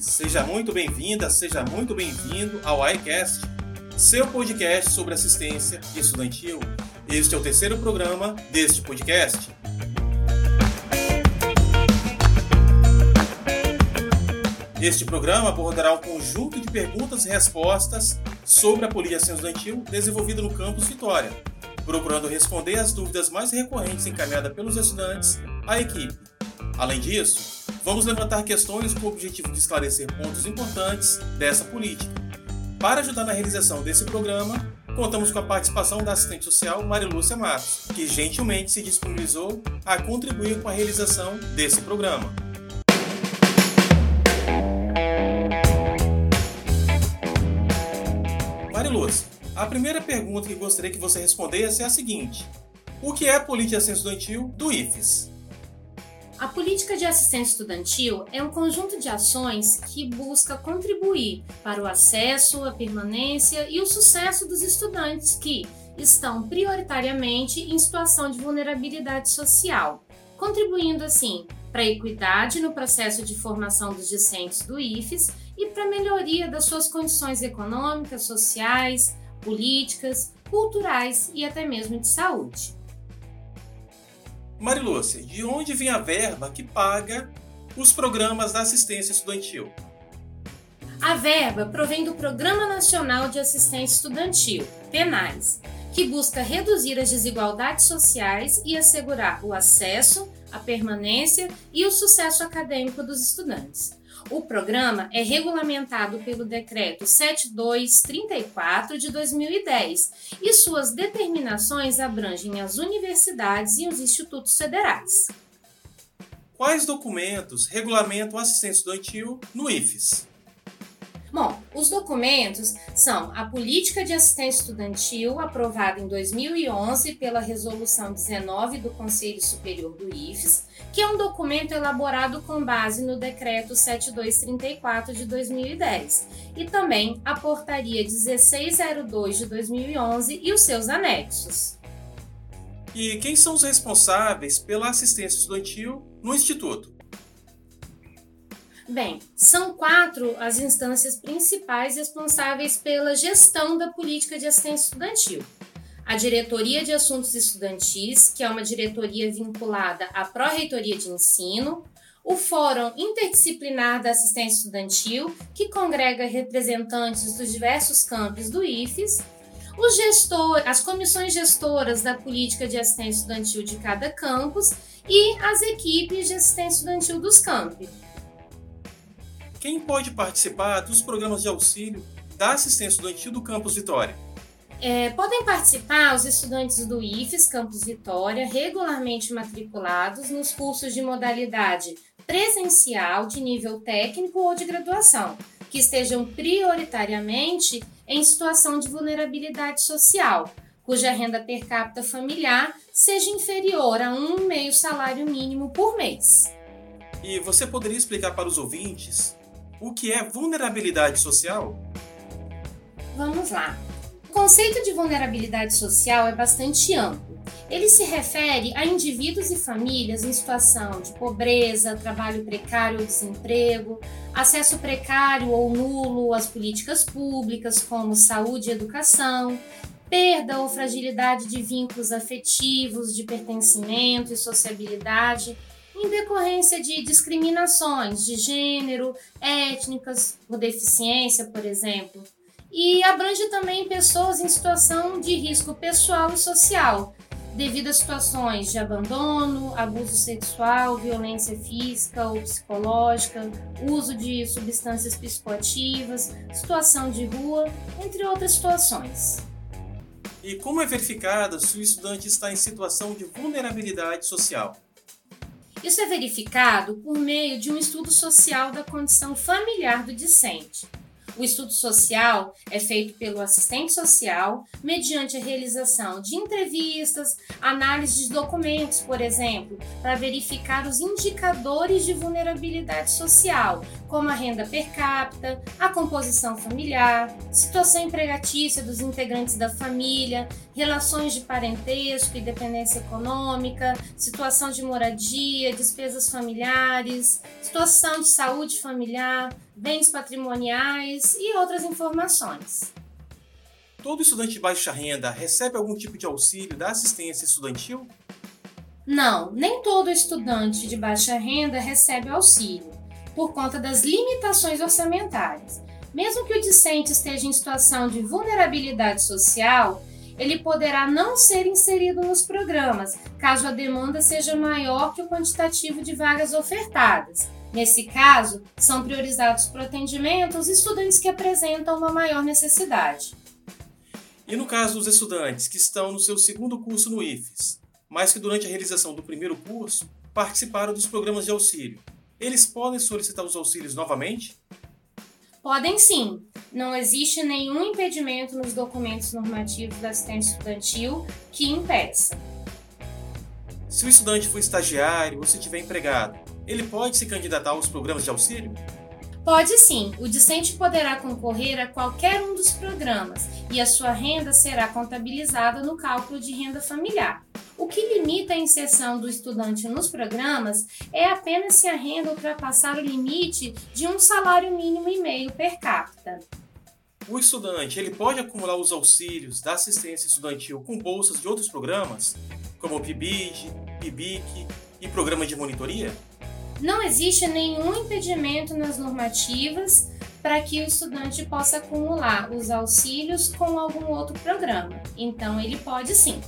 seja muito bem-vinda, seja muito bem-vindo ao iCast, seu podcast sobre assistência estudantil. Este é o terceiro programa deste podcast. Este programa abordará um conjunto de perguntas e respostas sobre a polícia estudantil desenvolvida no campus Vitória, procurando responder as dúvidas mais recorrentes encaminhadas pelos estudantes à equipe. Além disso, vamos levantar questões com o objetivo de esclarecer pontos importantes dessa política. Para ajudar na realização desse programa, contamos com a participação da assistente social Marilúcia Matos, que gentilmente se disponibilizou a contribuir com a realização desse programa. Mariluz, a primeira pergunta que gostaria que você respondesse é a seguinte: O que é a política estudantil do IFES? A política de assistência estudantil é um conjunto de ações que busca contribuir para o acesso, a permanência e o sucesso dos estudantes que estão prioritariamente em situação de vulnerabilidade social, contribuindo assim para a equidade no processo de formação dos discentes do IFES e para a melhoria das suas condições econômicas, sociais, políticas, culturais e até mesmo de saúde. Marilúcia, de onde vem a verba que paga os programas da assistência estudantil? A verba provém do Programa Nacional de Assistência Estudantil, PENAIS, que busca reduzir as desigualdades sociais e assegurar o acesso, a permanência e o sucesso acadêmico dos estudantes. O programa é regulamentado pelo Decreto 7234 de 2010 e suas determinações abrangem as universidades e os institutos federais. Quais documentos regulamentam a assistência estudantil no IFES? Bom, os documentos são a Política de Assistência Estudantil, aprovada em 2011 pela Resolução 19 do Conselho Superior do IFES, que é um documento elaborado com base no Decreto 7234 de 2010, e também a Portaria 1602 de 2011 e os seus anexos. E quem são os responsáveis pela assistência estudantil no Instituto? Bem, são quatro as instâncias principais responsáveis pela gestão da política de assistência estudantil. A Diretoria de Assuntos Estudantis, que é uma diretoria vinculada à Pró-Reitoria de Ensino, o Fórum Interdisciplinar da Assistência Estudantil, que congrega representantes dos diversos campos do IFES, os gestor, as comissões gestoras da política de assistência estudantil de cada campus e as equipes de assistência estudantil dos campos. Quem pode participar dos programas de auxílio da assistência estudantil do Campus Vitória? É, podem participar os estudantes do IFES Campus Vitória, regularmente matriculados nos cursos de modalidade presencial de nível técnico ou de graduação, que estejam prioritariamente em situação de vulnerabilidade social, cuja renda per capita familiar seja inferior a um meio salário mínimo por mês. E você poderia explicar para os ouvintes o que é vulnerabilidade social? Vamos lá. O conceito de vulnerabilidade social é bastante amplo. Ele se refere a indivíduos e famílias em situação de pobreza, trabalho precário ou desemprego, acesso precário ou nulo às políticas públicas, como saúde e educação, perda ou fragilidade de vínculos afetivos, de pertencimento e sociabilidade, em decorrência de discriminações de gênero, étnicas ou deficiência, por exemplo. E abrange também pessoas em situação de risco pessoal e social, devido a situações de abandono, abuso sexual, violência física ou psicológica, uso de substâncias psicoativas, situação de rua, entre outras situações. E como é verificado se o estudante está em situação de vulnerabilidade social? Isso é verificado por meio de um estudo social da condição familiar do discente. O estudo social é feito pelo assistente social mediante a realização de entrevistas, análise de documentos, por exemplo, para verificar os indicadores de vulnerabilidade social, como a renda per capita, a composição familiar, situação empregatícia dos integrantes da família, relações de parentesco e dependência econômica, situação de moradia, despesas familiares, situação de saúde familiar, bens patrimoniais e outras informações. Todo estudante de baixa renda recebe algum tipo de auxílio da assistência estudantil? Não, nem todo estudante de baixa renda recebe auxílio por conta das limitações orçamentárias. Mesmo que o discente esteja em situação de vulnerabilidade social, ele poderá não ser inserido nos programas, caso a demanda seja maior que o quantitativo de vagas ofertadas. Nesse caso, são priorizados para o atendimento os estudantes que apresentam uma maior necessidade. E no caso dos estudantes que estão no seu segundo curso no IFES, mas que durante a realização do primeiro curso participaram dos programas de auxílio, eles podem solicitar os auxílios novamente? Podem sim. Não existe nenhum impedimento nos documentos normativos da assistência estudantil que impeça. Se o estudante for estagiário ou se tiver empregado, ele pode se candidatar aos programas de auxílio? Pode sim, o discente poderá concorrer a qualquer um dos programas e a sua renda será contabilizada no cálculo de renda familiar. O que limita a inserção do estudante nos programas é apenas se a renda ultrapassar o limite de um salário mínimo e meio per capita. O estudante ele pode acumular os auxílios da assistência estudantil com bolsas de outros programas, como o PIBID, PIBIC e programa de monitoria? Não existe nenhum impedimento nas normativas para que o estudante possa acumular os auxílios com algum outro programa. Então, ele pode sim.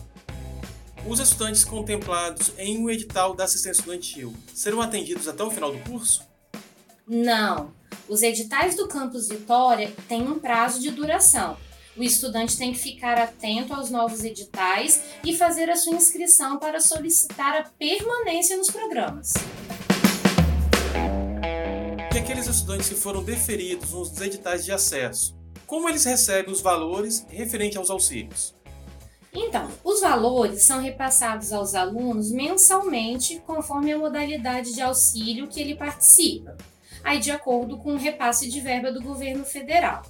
Os estudantes contemplados em um edital da assistência estudantil serão atendidos até o final do curso? Não. Os editais do Campus Vitória têm um prazo de duração. O estudante tem que ficar atento aos novos editais e fazer a sua inscrição para solicitar a permanência nos programas. E aqueles estudantes que foram deferidos nos editais de acesso, como eles recebem os valores referentes aos auxílios? Então, os valores são repassados aos alunos mensalmente, conforme a modalidade de auxílio que ele participa, aí de acordo com o repasse de verba do governo federal.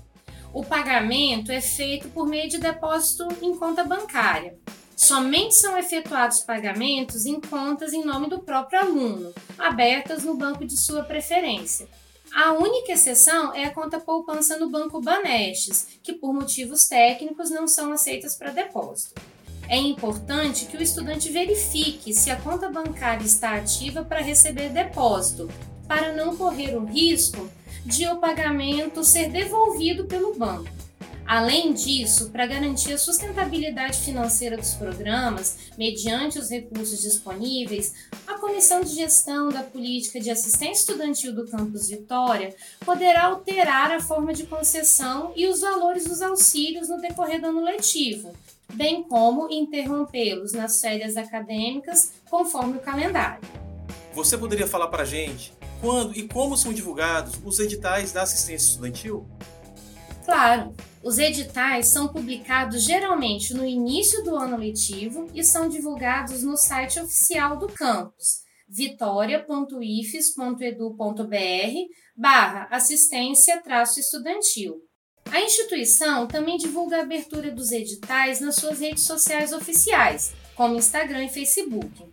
O pagamento é feito por meio de depósito em conta bancária. Somente são efetuados pagamentos em contas em nome do próprio aluno, abertas no banco de sua preferência. A única exceção é a conta poupança no Banco Banestes, que por motivos técnicos não são aceitas para depósito. É importante que o estudante verifique se a conta bancária está ativa para receber depósito, para não correr o risco de o pagamento ser devolvido pelo banco. Além disso, para garantir a sustentabilidade financeira dos programas, mediante os recursos disponíveis, a Comissão de Gestão da Política de Assistência Estudantil do Campus Vitória poderá alterar a forma de concessão e os valores dos auxílios no decorrer do ano letivo, bem como interrompê-los nas férias acadêmicas conforme o calendário. Você poderia falar para a gente quando e como são divulgados os editais da assistência estudantil? Claro, os editais são publicados geralmente no início do ano letivo e são divulgados no site oficial do campus, vitoria.ifes.edu.br barra assistência estudantil. A instituição também divulga a abertura dos editais nas suas redes sociais oficiais, como Instagram e Facebook.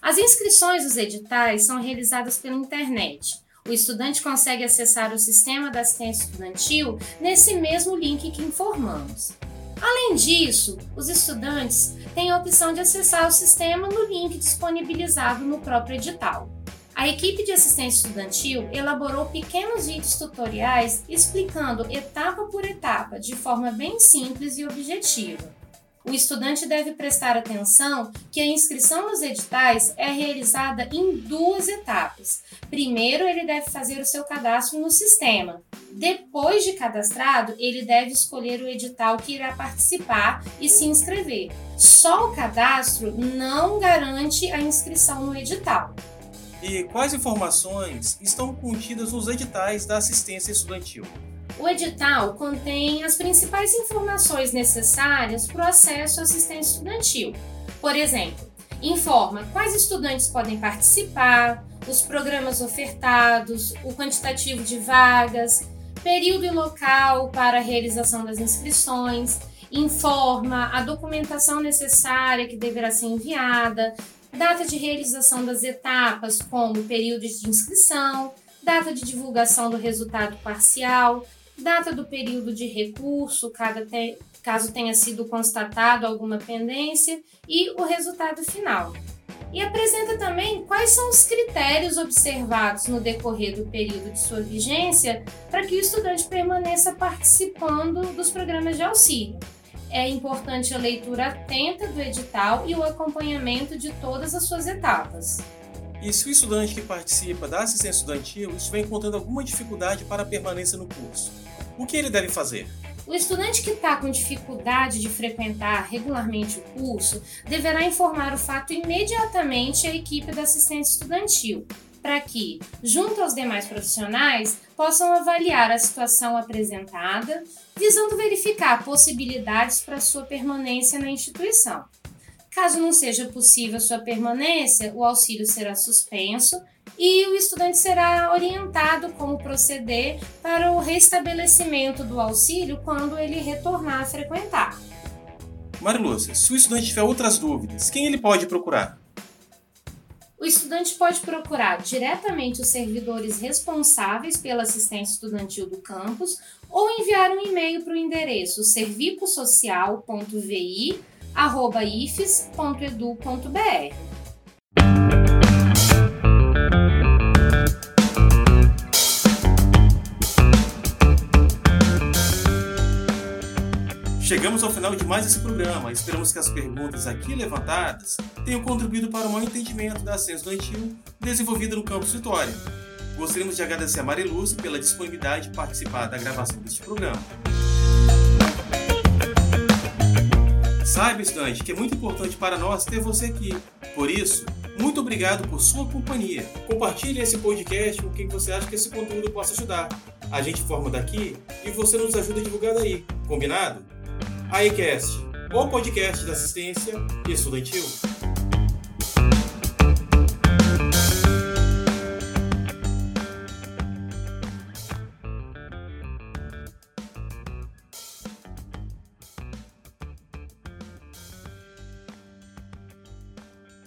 As inscrições dos editais são realizadas pela internet o estudante consegue acessar o sistema da assistência estudantil nesse mesmo link que informamos. Além disso, os estudantes têm a opção de acessar o sistema no link disponibilizado no próprio edital. A equipe de assistência estudantil elaborou pequenos vídeos tutoriais explicando etapa por etapa, de forma bem simples e objetiva o estudante deve prestar atenção que a inscrição nos editais é realizada em duas etapas. Primeiro, ele deve fazer o seu cadastro no sistema. Depois de cadastrado, ele deve escolher o edital que irá participar e se inscrever. Só o cadastro não garante a inscrição no edital. E quais informações estão contidas nos editais da assistência estudantil? O edital contém as principais informações necessárias para o acesso à assistência estudantil. Por exemplo, informa quais estudantes podem participar, os programas ofertados, o quantitativo de vagas, período e local para a realização das inscrições, informa a documentação necessária que deverá ser enviada, data de realização das etapas, como períodos de inscrição, data de divulgação do resultado parcial, data do período de recurso, caso tenha sido constatado alguma pendência, e o resultado final. E apresenta também quais são os critérios observados no decorrer do período de sua vigência para que o estudante permaneça participando dos programas de auxílio é importante a leitura atenta do edital e o acompanhamento de todas as suas etapas. E se o estudante que participa da assistência estudantil estiver encontrando alguma dificuldade para a permanência no curso, o que ele deve fazer? O estudante que está com dificuldade de frequentar regularmente o curso deverá informar o fato imediatamente à equipe da assistência estudantil, para que, junto aos demais profissionais, possam avaliar a situação apresentada, visando verificar possibilidades para sua permanência na instituição. Caso não seja possível sua permanência, o auxílio será suspenso e o estudante será orientado como proceder para o restabelecimento do auxílio quando ele retornar a frequentar. Marilúcia, se o estudante tiver outras dúvidas, quem ele pode procurar? O estudante pode procurar diretamente os servidores responsáveis pela assistência estudantil do campus ou enviar um e-mail para o endereço servicosocial.vi@ifes.edu.br. Chegamos ao final de mais esse programa. Esperamos que as perguntas aqui levantadas tenham contribuído para o maior entendimento da ciência estudantil desenvolvida no campus Vitória. Gostaríamos de agradecer a Marilúcia pela disponibilidade de participar da gravação deste programa. Saiba, estudante, que é muito importante para nós ter você aqui. Por isso, muito obrigado por sua companhia. Compartilhe esse podcast com quem você acha que esse conteúdo possa ajudar. A gente forma daqui e você nos ajuda a divulgar daí. Combinado? iCast, o podcast da assistência estudantil.